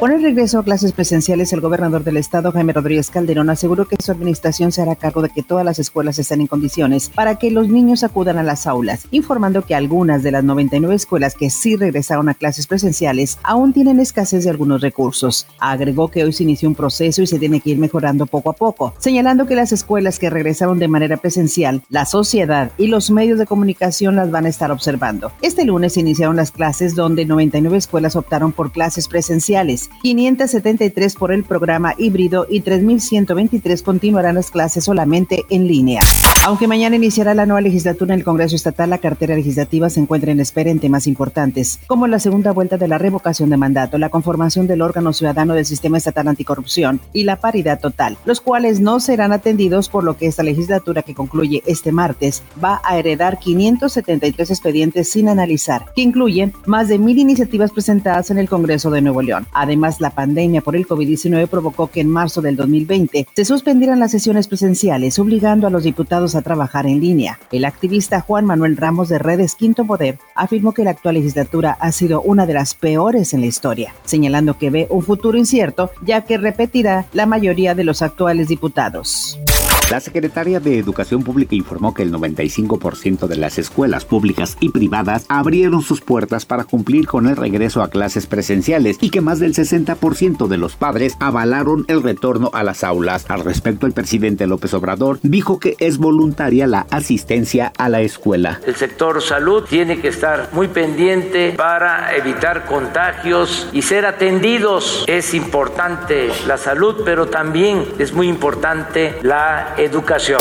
Con el regreso a clases presenciales, el gobernador del estado, Jaime Rodríguez Calderón, aseguró que su administración se hará cargo de que todas las escuelas estén en condiciones para que los niños acudan a las aulas, informando que algunas de las 99 escuelas que sí regresaron a clases presenciales aún tienen escasez de algunos recursos. Agregó que hoy se inició un proceso y se tiene que ir mejorando poco a poco, señalando que las escuelas que regresaron de manera presencial, la sociedad y los medios de comunicación las van a estar observando. Este lunes se iniciaron las clases donde 99 escuelas optaron por clases presenciales 573 por el programa híbrido y 3.123 continuarán las clases solamente en línea. Aunque mañana iniciará la nueva legislatura en el Congreso Estatal, la cartera legislativa se encuentra en espera en temas importantes, como la segunda vuelta de la revocación de mandato, la conformación del órgano ciudadano del Sistema Estatal Anticorrupción y la paridad total, los cuales no serán atendidos por lo que esta legislatura que concluye este martes va a heredar 573 expedientes sin analizar, que incluyen más de mil iniciativas presentadas en el Congreso de Nuevo León. Además, la pandemia por el COVID-19 provocó que en marzo del 2020 se suspendieran las sesiones presenciales, obligando a los diputados a trabajar en línea. El activista Juan Manuel Ramos de Redes Quinto Poder afirmó que la actual legislatura ha sido una de las peores en la historia, señalando que ve un futuro incierto ya que repetirá la mayoría de los actuales diputados. La secretaria de Educación Pública informó que el 95% de las escuelas públicas y privadas abrieron sus puertas para cumplir con el regreso a clases presenciales y que más del 60% de los padres avalaron el retorno a las aulas. Al respecto, el presidente López Obrador dijo que es voluntaria la asistencia a la escuela. El sector salud tiene que estar muy pendiente para evitar contagios y ser atendidos. Es importante la salud, pero también es muy importante la educación.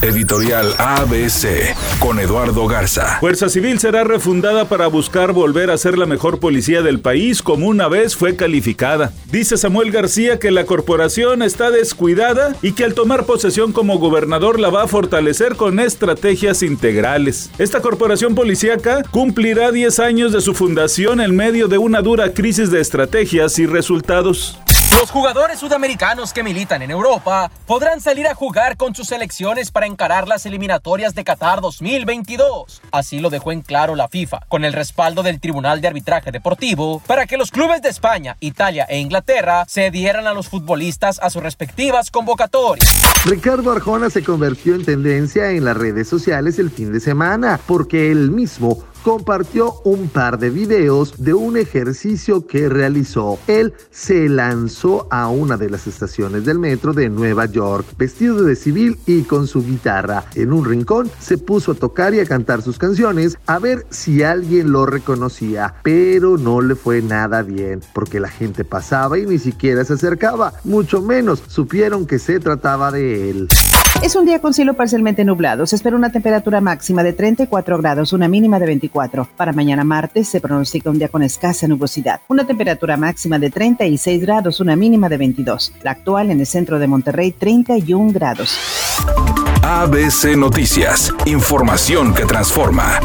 Editorial ABC con Eduardo Garza. Fuerza Civil será refundada para buscar volver a ser la mejor policía del país como una vez fue calificada. Dice Samuel García que la corporación está descuidada y que al tomar posesión como gobernador la va a fortalecer con estrategias integrales. Esta corporación policíaca cumplirá 10 años de su fundación en medio de una dura crisis de estrategias y resultados. Los jugadores sudamericanos que militan en Europa podrán salir a jugar con sus selecciones para encarar las eliminatorias de Qatar 2022. Así lo dejó en claro la FIFA, con el respaldo del Tribunal de Arbitraje Deportivo, para que los clubes de España, Italia e Inglaterra cedieran a los futbolistas a sus respectivas convocatorias. Ricardo Arjona se convirtió en tendencia en las redes sociales el fin de semana, porque él mismo compartió un par de videos de un ejercicio que realizó. Él se lanzó a una de las estaciones del metro de Nueva York, vestido de civil y con su guitarra. En un rincón se puso a tocar y a cantar sus canciones a ver si alguien lo reconocía, pero no le fue nada bien, porque la gente pasaba y ni siquiera se acercaba, mucho menos supieron que se trataba de él. Es un día con cielo parcialmente nublado. Se espera una temperatura máxima de 34 grados, una mínima de 24. Para mañana martes se pronostica un día con escasa nubosidad. Una temperatura máxima de 36 grados, una mínima de 22. La actual en el centro de Monterrey, 31 grados. ABC Noticias. Información que transforma.